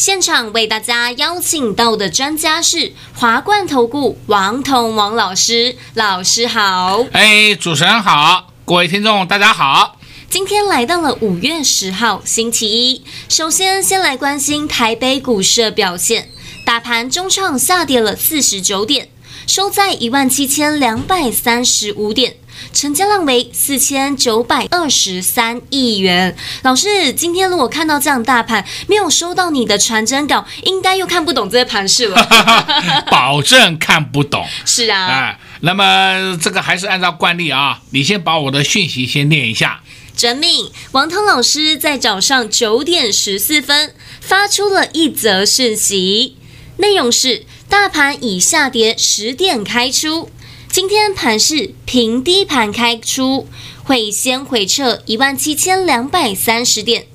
现场为大家邀请到的专家是华冠投顾王彤王老师，老师好。哎，主持人好，各位听众大家好。今天来到了五月十号星期一，首先先来关心台北股市的表现，大盘中创下跌了四十九点，收在一万七千两百三十五点。成交量为四千九百二十三亿元。老师，今天如果看到这样大盘，没有收到你的传真稿，应该又看不懂这些盘势了。保证看不懂。是啊。哎，那么这个还是按照惯例啊，你先把我的讯息先念一下。遵命。王涛老师在早上九点十四分发出了一则讯息，内容是：大盘已下跌十点开出。今天盘是平低盘开出，会先回撤一万七千两百三十点，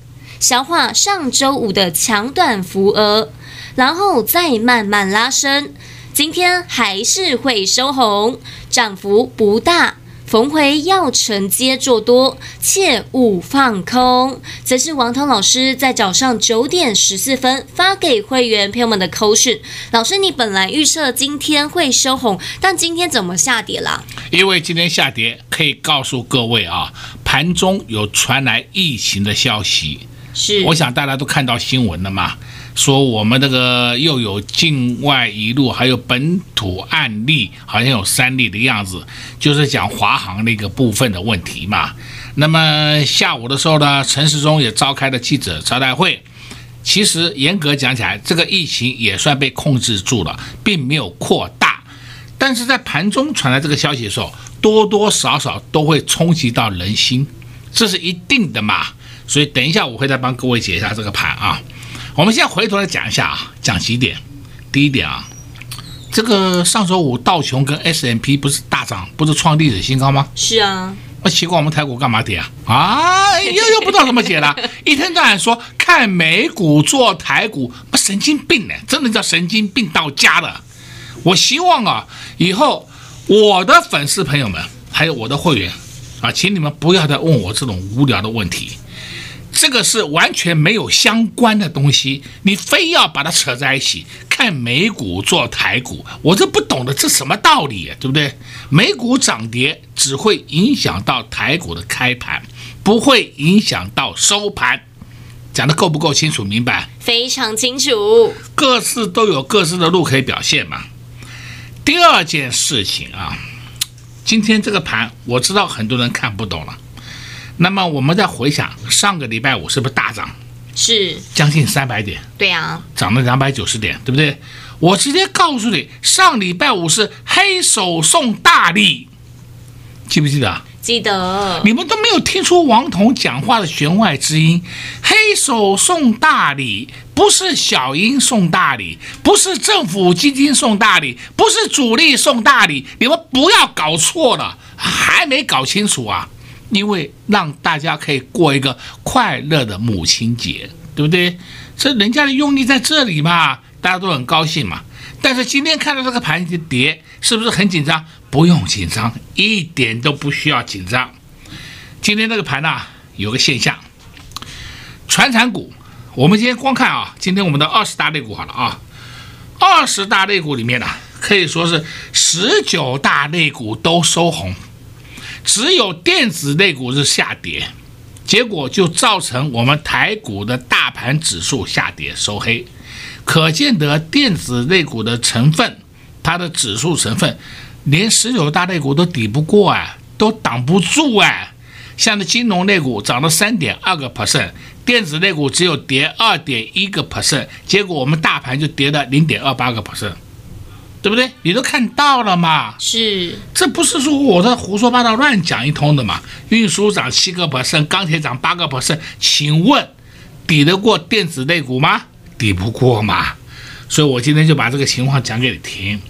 消化上周五的强短幅额，然后再慢慢拉升。今天还是会收红，涨幅不大。逢回要承接做多，切勿放空。则是王涛老师在早上九点十四分发给会员朋友们的扣讯。老师，你本来预测今天会收红，但今天怎么下跌了？因为今天下跌，可以告诉各位啊，盘中有传来疫情的消息。是，我想大家都看到新闻了嘛。说我们这个又有境外一路，还有本土案例，好像有三例的样子，就是讲华航那个部分的问题嘛。那么下午的时候呢，陈时中也召开了记者招待会。其实严格讲起来，这个疫情也算被控制住了，并没有扩大。但是在盘中传来这个消息的时候，多多少少都会冲击到人心，这是一定的嘛。所以等一下我会再帮各位解一下这个盘啊。我们现在回头来讲一下啊，讲几点。第一点啊，这个上周五道琼跟 S M P 不是大涨，不是创历史新高吗？是啊。那奇怪，我们台股干嘛跌啊？啊，又又不知道怎么解了。一天到晚说看美股做台股，不神经病呢？真的叫神经病到家了。我希望啊，以后我的粉丝朋友们还有我的会员啊，请你们不要再问我这种无聊的问题。这个是完全没有相关的东西，你非要把它扯在一起，看美股做台股，我这不懂的，这什么道理？对不对？美股涨跌只会影响到台股的开盘，不会影响到收盘，讲得够不够清楚明白？非常清楚，各自都有各自的路可以表现嘛。第二件事情啊，今天这个盘我知道很多人看不懂了。那么我们再回想上个礼拜五是不是大涨？是将近三百点。对啊，涨了两百九十点，对不对？我直接告诉你，上礼拜五是黑手送大礼，记不记得？记得。你们都没有听出王彤讲话的弦外之音？黑手送大礼，不是小鹰送大礼，不是政府基金送大礼，不是主力送大礼，你们不要搞错了，还没搞清楚啊？因为让大家可以过一个快乐的母亲节，对不对？这人家的用意在这里嘛，大家都很高兴嘛。但是今天看到这个盘子跌，是不是很紧张？不用紧张，一点都不需要紧张。今天这个盘呢，有个现象，传产股，我们今天光看啊，今天我们的二十大类股好了啊，二十大类股里面呢，可以说是十九大类股都收红。只有电子类股是下跌，结果就造成我们台股的大盘指数下跌收黑，可见得电子类股的成分，它的指数成分连十九大类股都抵不过啊，都挡不住啊。像那金融类股涨了三点二个 percent，电子类股只有跌二点一个 percent，结果我们大盘就跌了零点二八个 percent。对不对？你都看到了嘛？是，这不是说我在胡说八道乱讲一通的嘛？运输涨七个 percent，钢铁涨八个 percent，请问抵得过电子类股吗？抵不过嘛。所以我今天就把这个情况讲给你听。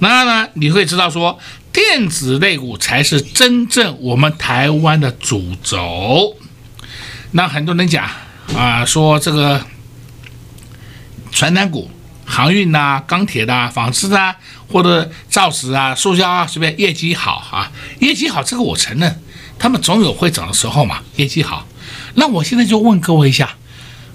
那呢，你会知道说，电子类股才是真正我们台湾的主轴。那很多人讲啊，说这个传单股、航运呐、钢铁的、纺织啊，或者造纸啊、塑胶啊，随便业绩好啊，业绩好，这个我承认，他们总有会涨的时候嘛，业绩好。那我现在就问各位一下，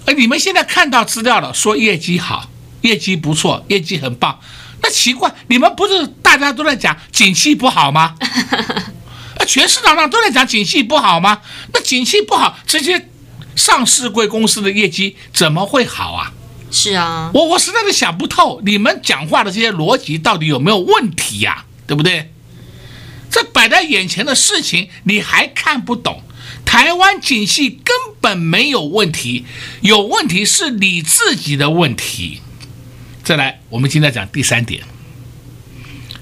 哎，你们现在看到资料了，说业绩好，业绩不错，业绩很棒。那奇怪，你们不是大家都在讲景气不好吗？啊，全市场上都在讲景气不好吗？那景气不好，这些上市贵公司的业绩怎么会好啊？是啊，我我实在是想不透，你们讲话的这些逻辑到底有没有问题呀？对不对？这摆在眼前的事情你还看不懂？台湾景气根本没有问题，有问题是你自己的问题。再来，我们今天讲第三点。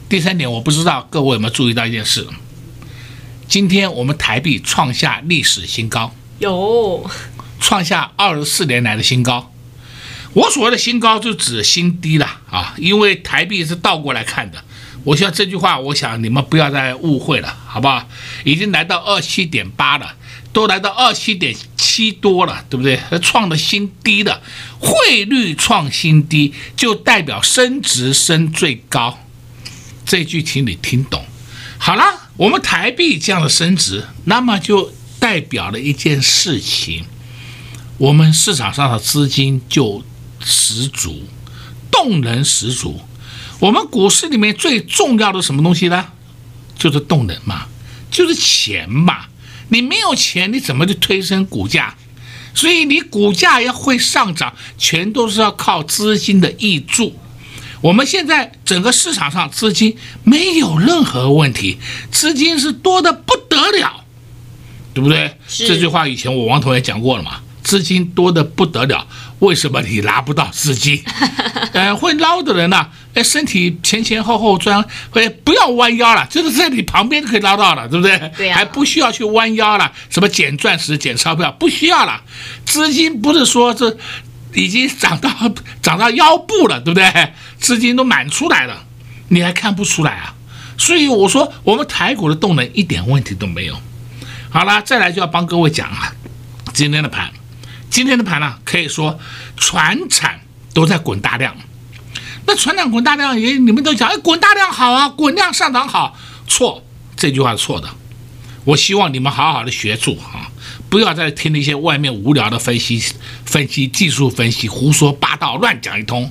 第三点，我不知道各位有没有注意到一件事。今天我们台币创下历史新高，有创下二十四年来的新高。我所谓的新高就指新低了啊，因为台币是倒过来看的。我希望这句话，我想你们不要再误会了，好不好？已经来到二七点八了，都来到二七点七多了，对不对？创了新低的，汇率创新低，就代表升值升最高。这句请你听懂。好了，我们台币这样的升值，那么就代表了一件事情，我们市场上的资金就十足，动能十足。我们股市里面最重要的什么东西呢？就是动能嘛，就是钱嘛。你没有钱，你怎么去推升股价？所以你股价要会上涨，全都是要靠资金的挹注。我们现在整个市场上资金没有任何问题，资金是多的不得了，对不对？这句话以前我王同也讲过了嘛。资金多的不得了，为什么你拿不到资金？呃，会捞的人呢、啊，哎，身体前前后后转，哎不要弯腰了，就是在你旁边就可以捞到了，对不对？对啊。还不需要去弯腰了，什么捡钻石、捡钞票，不需要了。资金不是说这已经涨到涨到腰部了，对不对？资金都满出来了，你还看不出来啊？所以我说，我们台股的动能一点问题都没有。好了，再来就要帮各位讲啊，今天的盘。今天的盘呢，可以说船产都在滚大量。那传产滚大量，也你们都讲，哎，滚大量好啊，滚量上涨好。错，这句话是错的。我希望你们好好的学住啊，不要再听那些外面无聊的分析、分析技术分析、胡说八道、乱讲一通。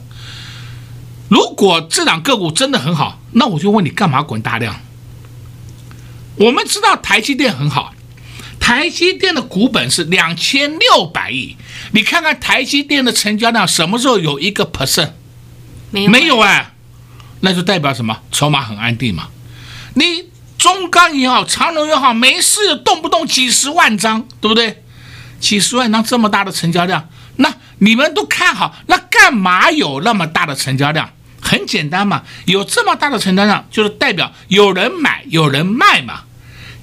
如果这档个股真的很好，那我就问你，干嘛滚大量？我们知道台积电很好。台积电的股本是两千六百亿，你看看台积电的成交量什么时候有一个 percent？没有，没有哎，那就代表什么？筹码很安定嘛。你中钢也好，长荣也好，没事动不动几十万张，对不对？几十万张这么大的成交量，那你们都看好，那干嘛有那么大的成交量？很简单嘛，有这么大的成交量，就是代表有人买，有人卖嘛。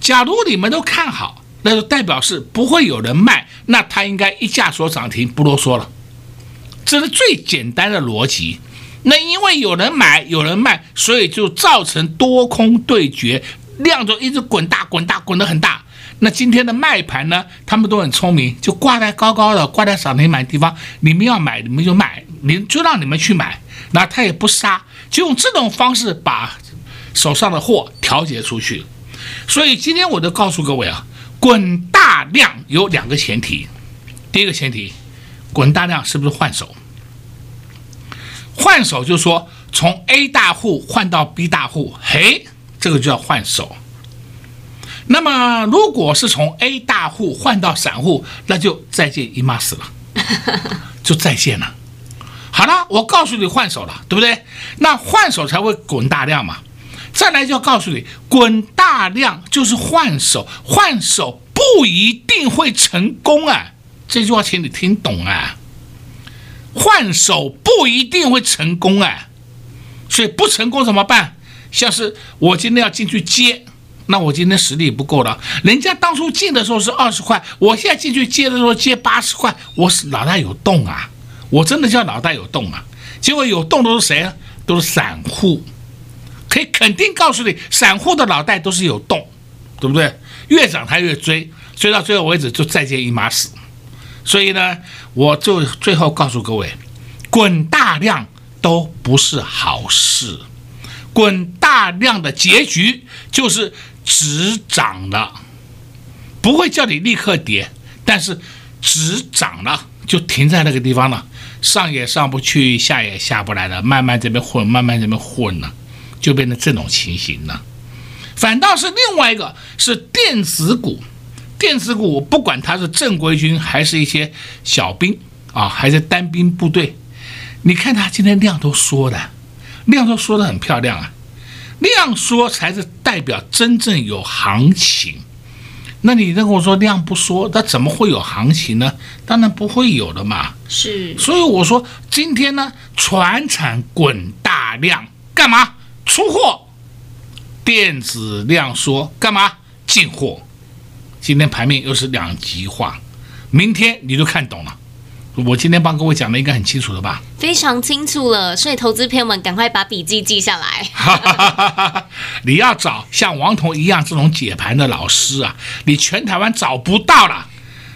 假如你们都看好。那就代表是不会有人卖，那它应该一价所涨停，不啰嗦了。这是最简单的逻辑。那因为有人买，有人卖，所以就造成多空对决，量就一直滚大、滚大、滚得很大。那今天的卖盘呢？他们都很聪明，就挂在高高的，挂在涨停板地方。你们要买，你们就买，你就让你们去买。那他也不杀，就用这种方式把手上的货调节出去。所以今天我就告诉各位啊。滚大量有两个前提，第一个前提，滚大量是不是换手？换手就是说从 A 大户换到 B 大户，嘿，这个就叫换手。那么如果是从 A 大户换到散户，那就再见姨妈死了，就再见了。好了，我告诉你换手了，对不对？那换手才会滚大量嘛。再来就要告诉你，滚大量就是换手，换手不一定会成功啊！这句话请你听懂啊！换手不一定会成功啊，所以不成功怎么办？像是我今天要进去接，那我今天实力不够了。人家当初进的时候是二十块，我现在进去接的时候接八十块，我是脑袋有洞啊！我真的叫脑袋有洞啊！结果有洞都是谁啊？都是散户。可以肯定告诉你，散户的脑袋都是有洞，对不对？越涨他越追，追到最后为止就再见一马死。所以呢，我就最后告诉各位，滚大量都不是好事。滚大量的结局就是只涨了，不会叫你立刻跌，但是只涨了就停在那个地方了，上也上不去，下也下不来了，慢慢这边混，慢慢这边混了。就变成这种情形了，反倒是另外一个是电子股，电子股不管它是正规军还是一些小兵啊，还是单兵部队，你看它今天量都缩的，量都缩的很漂亮啊，量缩才是代表真正有行情。那你跟我说量不缩，那怎么会有行情呢？当然不会有的嘛。是，所以我说今天呢，船产滚大量干嘛？出货，电子量缩，干嘛进货？今天盘面又是两极化，明天你就看懂了。我今天帮各位讲的应该很清楚了吧？非常清楚了，所以投资朋友们赶快把笔记记下来。你要找像王彤一样这种解盘的老师啊，你全台湾找不到了，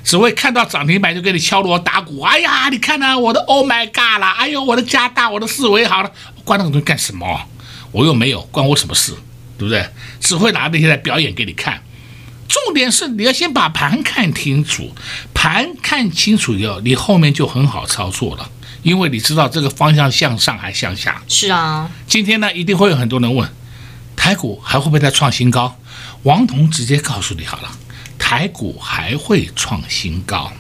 只会看到涨停板就给你敲锣打鼓。哎呀，你看啊，我的 Oh my God 了，哎呦，我的加大，我的四维好了，关那个东西干什么？我又没有，关我什么事，对不对？只会拿那些来表演给你看。重点是你要先把盘看清楚，盘看清楚以后，你后面就很好操作了，因为你知道这个方向向上还向下。是啊，今天呢，一定会有很多人问，台股还会不会再创新高？王彤直接告诉你好了，台股还会创新高。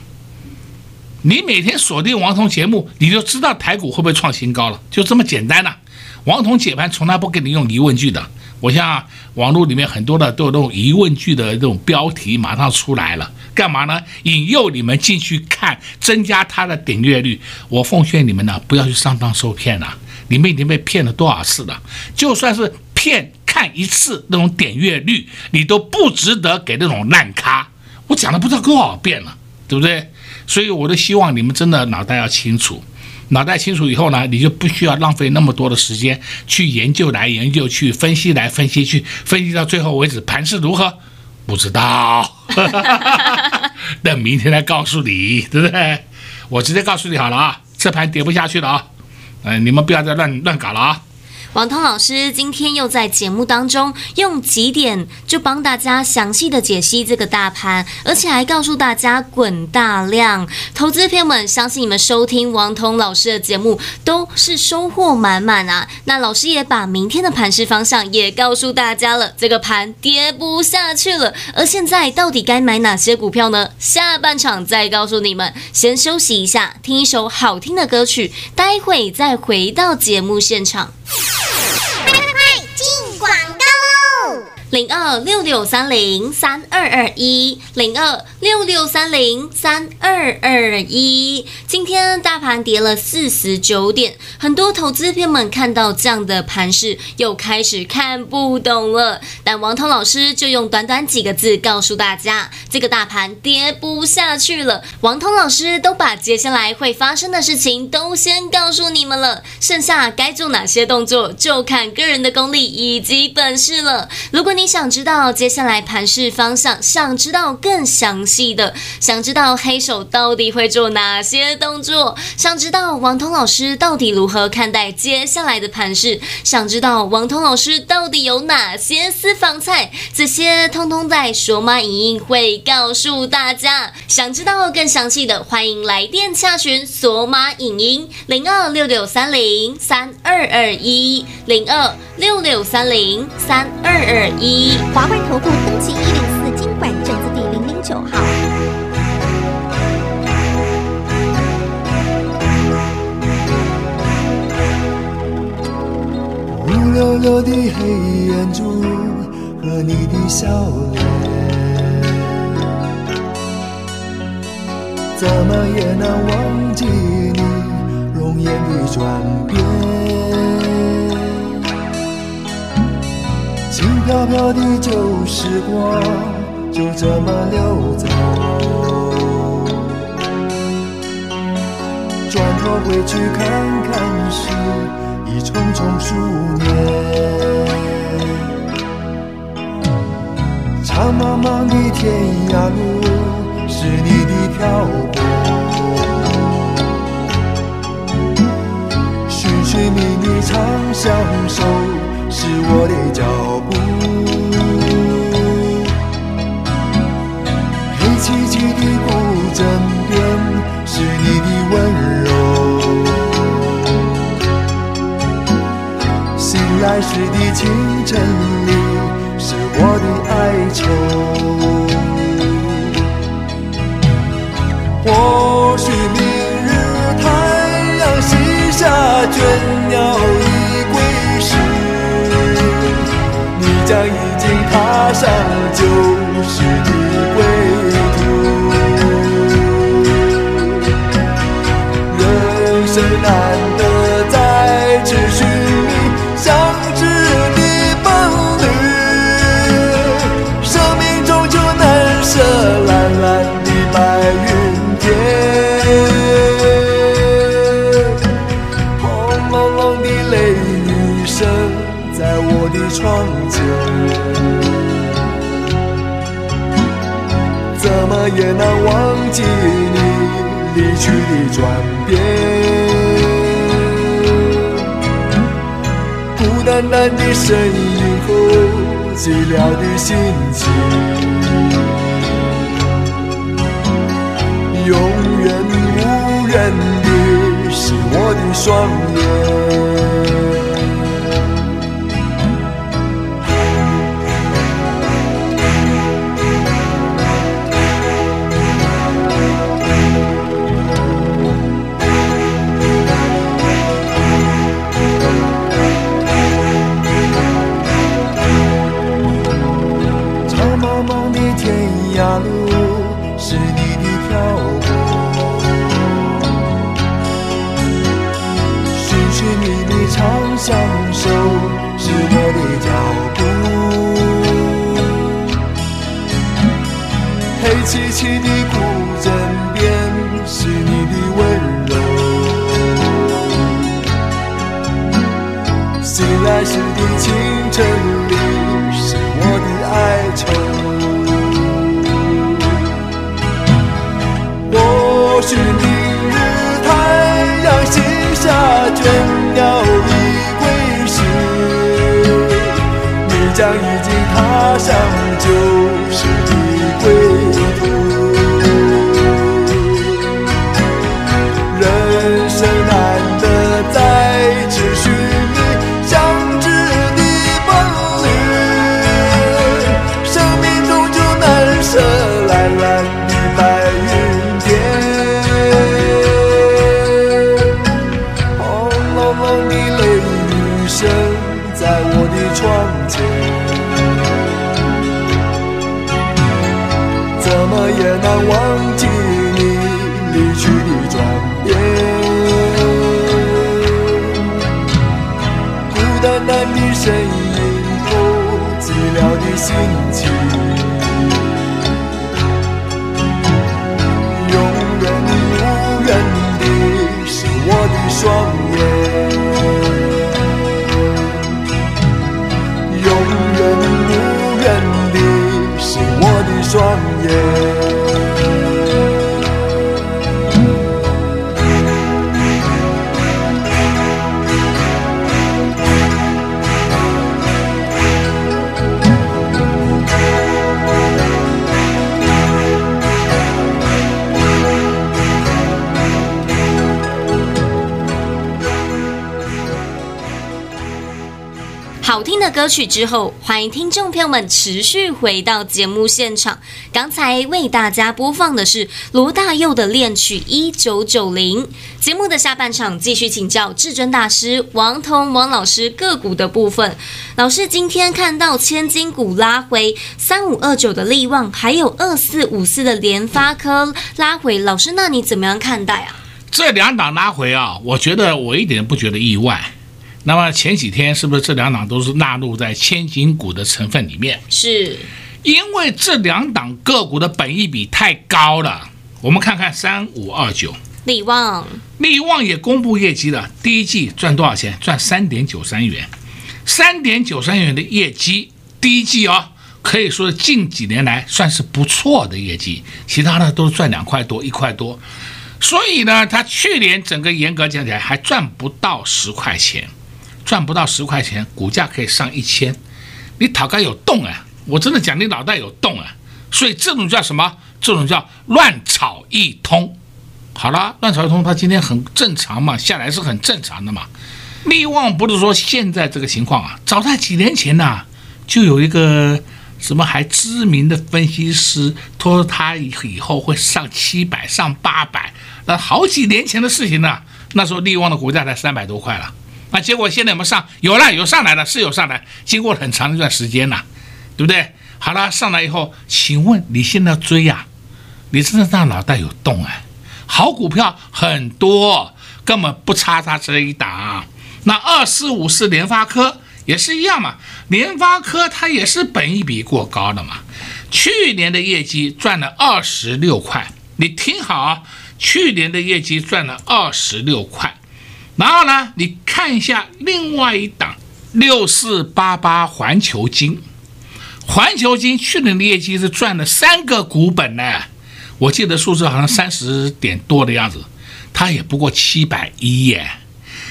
你每天锁定王彤节目，你就知道台股会不会创新高了，就这么简单了啊。王彤解盘从来不给你用疑问句的，我像网络里面很多的都有那种疑问句的这种标题马上出来了，干嘛呢？引诱你们进去看，增加它的点阅率。我奉劝你们呢，不要去上当受骗了，你们已经被骗了多少次了？就算是骗看一次那种点阅率，你都不值得给那种烂咖。我讲了不知道多少遍了，对不对？所以我都希望你们真的脑袋要清楚。脑袋清楚以后呢，你就不需要浪费那么多的时间去研究来研究去分析来分析去分析到最后为止，盘势如何？不知道，等明天来告诉你，对不对？我直接告诉你好了啊，这盘跌不下去了啊，嗯，你们不要再乱乱搞了啊。王通老师今天又在节目当中用几点就帮大家详细的解析这个大盘，而且还告诉大家滚大量。投资朋友们，相信你们收听王通老师的节目都是收获满满啊！那老师也把明天的盘势方向也告诉大家了，这个盘跌不下去了。而现在到底该买哪些股票呢？下半场再告诉你们。先休息一下，听一首好听的歌曲，待会再回到节目现场。零二六六三零三二二一，零二六六三零三二二一。今天大盘跌了四十九点，很多投资朋友们看到这样的盘势，又开始看不懂了。但王涛老师就用短短几个字告诉大家，这个大盘跌不下去了。王涛老师都把接下来会发生的事情都先告诉你们了，剩下该做哪些动作，就看个人的功力以及本事了。如果你想知道接下来盘势方向，想知道更详细的，想知道黑手到底会做哪些动作，想知道王通老师到底如何看待接下来的盘势，想知道王通老师到底有哪些私房菜，这些通通在索马影音会告诉大家。想知道更详细的，欢迎来电洽询索马影音零二六六三零三二二一零二六六三零三二二一。一华冠投顾登记一零四金管证字第零零九号。乌溜溜的黑眼珠和你的笑脸，怎么也难忘记你容颜的转变。飘飘的旧时光就这么溜走，转头回去看看时，已匆匆数年。长茫茫的天涯路，是你的漂泊；寻寻觅觅长相守，是我的脚步。来时的清晨里。是我的哀愁，记你离去的转变。孤单单的身影后，寂寥的心情，永远无人的是我的双眼。将已经踏上也难忘记你离去的转变，孤单单的身影后，寂寥的心情，好听的歌曲之后，欢迎听众朋友们持续回到节目现场。刚才为大家播放的是罗大佑的恋曲《一九九零》。节目的下半场继续请教至尊大师王彤王老师个股的部分。老师今天看到千金股拉回三五二九的力旺，还有二四五四的联发科拉回，老师那你怎么样看待啊？这两档拉回啊，我觉得我一点不觉得意外。那么前几天是不是这两档都是纳入在千金股的成分里面？是，因为这两档个股的本益比太高了。我们看看三五二九，利旺，利旺也公布业绩了，第一季赚多少钱？赚三点九三元，三点九三元的业绩，第一季哦，可以说近几年来算是不错的业绩，其他的都是赚两块多、一块多，所以呢，他去年整个严格讲起来还赚不到十块钱，赚不到十块钱，股价可以上一千，你脑袋有洞啊！我真的讲你脑袋有洞啊！所以这种叫什么？这种叫乱炒一通。好了，乱炒一通，它今天很正常嘛，下来是很正常的嘛。力旺不是说现在这个情况啊，早在几年前呐、啊，就有一个什么还知名的分析师说他以后会上七百、上八百，那好几年前的事情呢。那时候力旺的股价才三百多块了，那结果现在有没有上？有了，有上来了，是有上来，经过很长一段时间了，对不对？好了，上来以后，请问你现在追呀、啊？你真的让脑袋有洞哎？好股票很多，根本不差它这一档。那二四五四联发科也是一样嘛，联发科它也是本一比过高的嘛。去年的业绩赚了二十六块，你听好啊，去年的业绩赚了二十六块。然后呢，你看一下另外一档六四八八环球金，环球金去年的业绩是赚了三个股本呢。我记得数字好像三十点多的样子，它也不过七百一耶。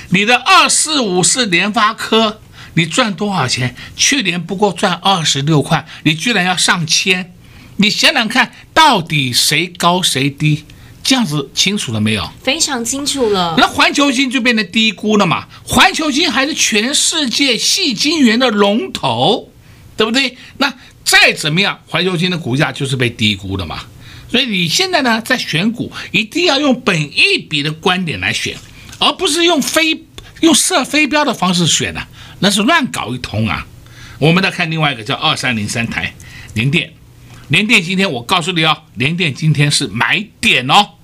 你的二四五四联发科，你赚多少钱？去年不过赚二十六块，你居然要上千？你想想看，到底谁高谁低？这样子清楚了没有？非常清楚了。那环球金就变得低估了嘛？环球金还是全世界细金源的龙头，对不对？那再怎么样，环球金的股价就是被低估的嘛。所以你现在呢，在选股一定要用本一比的观点来选，而不是用非用射飞镖的方式选的，那是乱搞一通啊！我们再看另外一个叫二三零三台联电，联电今天我告诉你哦，联电今天是买点哦，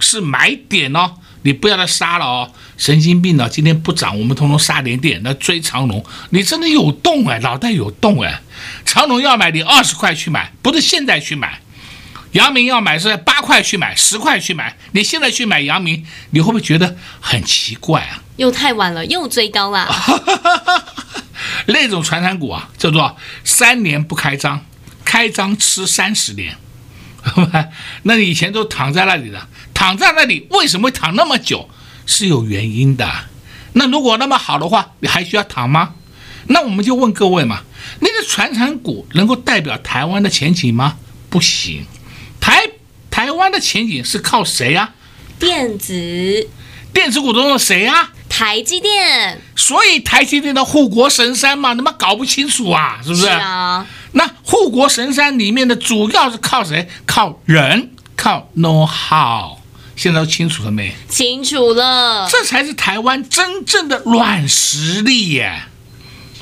是买点哦，你不要再杀了哦，神经病了！今天不涨，我们通通杀点点，那追长龙，你真的有洞哎，脑袋有洞哎，长龙要买你二十块去买，不是现在去买。阳明要买是八块去买，十块去买。你现在去买阳明，你会不会觉得很奇怪啊？又太晚了，又追高了。那种传产股啊，叫做三年不开张，开张吃三十年。那你以前都躺在那里的，躺在那里为什么会躺那么久？是有原因的。那如果那么好的话，你还需要躺吗？那我们就问各位嘛，那个传产股能够代表台湾的前景吗？不行。台台湾的前景是靠谁呀？电子，电子股中的谁呀？台积电。所以台积电的护国神山嘛，你们搞不清楚啊，是不是？是啊。那护国神山里面的主要是靠谁？靠人，靠 know how。现在都清楚了没？清楚了。这才是台湾真正的软实力耶。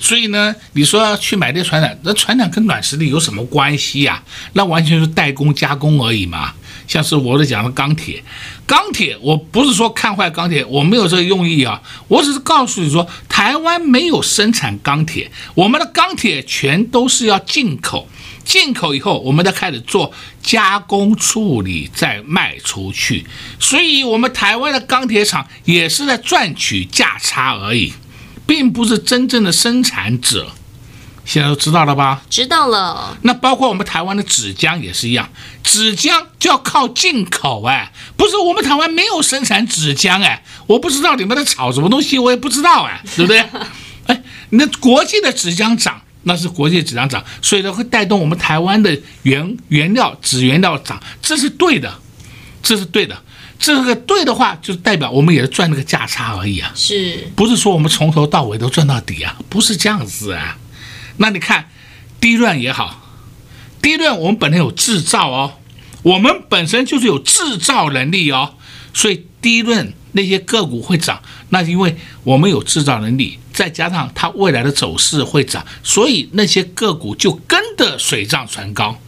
所以呢，你说要去买这船产，那船产跟软实力有什么关系呀？那完全是代工加工而已嘛。像是我在讲的钢铁，钢铁我不是说看坏钢铁，我没有这个用意啊。我只是告诉你说，台湾没有生产钢铁，我们的钢铁全都是要进口，进口以后我们再开始做加工处理，再卖出去。所以，我们台湾的钢铁厂也是在赚取价差而已。并不是真正的生产者，现在都知道了吧？知道了。那包括我们台湾的纸浆也是一样，纸浆就要靠进口哎，不是我们台湾没有生产纸浆哎，我不知道你们在炒什么东西，我也不知道哎，对不对？哎，那国际的纸浆涨，那是国际纸张涨，所以呢会带动我们台湾的原原料纸原料涨，这是对的，这是对的。这个对的话，就代表我们也是赚那个价差而已啊，是不是说我们从头到尾都赚到底啊？不是这样子啊。那你看，低润也好，低润我们本身有制造哦，我们本身就是有制造能力哦，所以低润那些个股会涨，那是因为我们有制造能力，再加上它未来的走势会涨，所以那些个股就跟着水涨船高。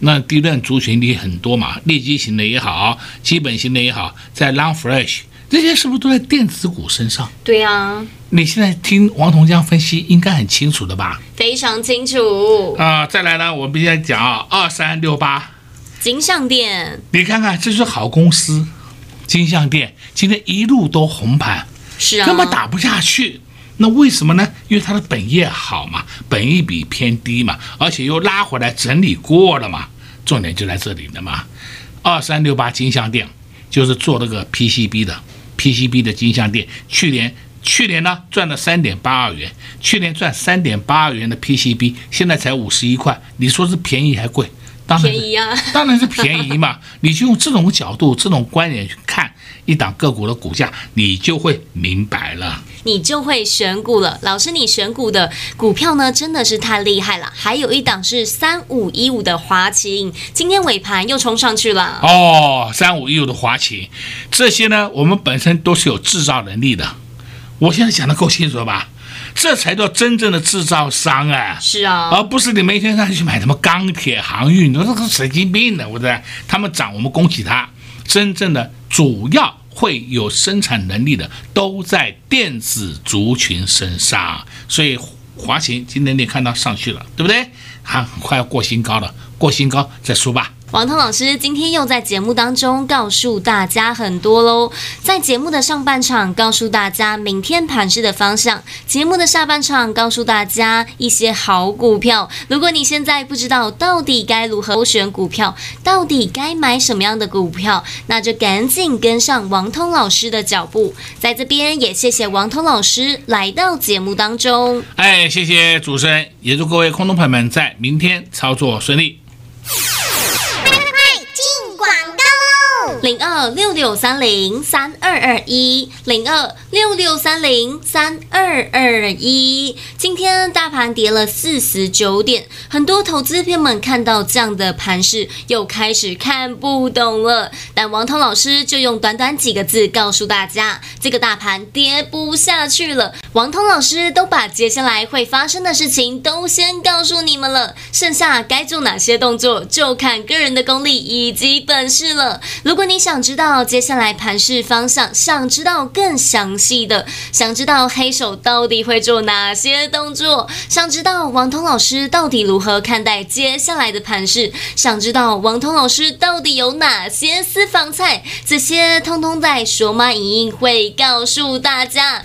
那低润族群里很多嘛，利基型的也好，基本型的也好，在 Long Flash 这些是不是都在电子股身上？对呀，你现在听王同江分析，应该很清楚的吧？非常清楚啊、呃！再来呢，我们现在讲啊，二三六八，金像店，你看看，这是好公司，金像店今天一路都红盘，是啊，根本打不下去。那为什么呢？因为它的本业好嘛，本益比偏低嘛，而且又拉回来整理过了嘛。重点就在这里的嘛。二三六八金像电就是做那个 PCB 的，PCB 的金像电，去年去年呢赚了三点八二元，去年赚三点八二元的 PCB，现在才五十一块，你说是便宜还贵？当然便宜啊，当然是便宜嘛。你就用这种角度、这种观点去看一档个股的股价，你就会明白了。你就会选股了。老师，你选股的股票呢，真的是太厉害了。还有一档是三五一五的华勤，今天尾盘又冲上去了。哦，三五一五的华勤，这些呢，我们本身都是有制造能力的。我现在讲的够清楚了吧？这才叫真正的制造商啊！是啊，而不是你每天上去买什么钢铁航运，你说这个神经病的，我在他们涨，我们恭喜他。真正的主要会有生产能力的，都在电子族群身上。所以华勤今天你看到上去了，对不对？啊，快要过新高了，过新高再说吧。王通老师今天又在节目当中告诉大家很多喽，在节目的上半场告诉大家明天盘势的方向，节目的下半场告诉大家一些好股票。如果你现在不知道到底该如何选股票，到底该买什么样的股票，那就赶紧跟上王通老师的脚步。在这边也谢谢王通老师来到节目当中。哎，谢谢主持人，也祝各位空头朋友们在明天操作顺利。零二六六三零三二二一，零二六六三零三二二一。今天大盘跌了四十九点，很多投资朋友们看到这样的盘势，又开始看不懂了。但王通老师就用短短几个字告诉大家，这个大盘跌不下去了。王通老师都把接下来会发生的事情都先告诉你们了，剩下该做哪些动作，就看个人的功力以及本事了。如果你想知道接下来盘势方向，想知道更详细的，想知道黑手到底会做哪些动作，想知道王通老师到底如何看待接下来的盘势，想知道王通老师到底有哪些私房菜，这些通通在索马影音会告诉大家。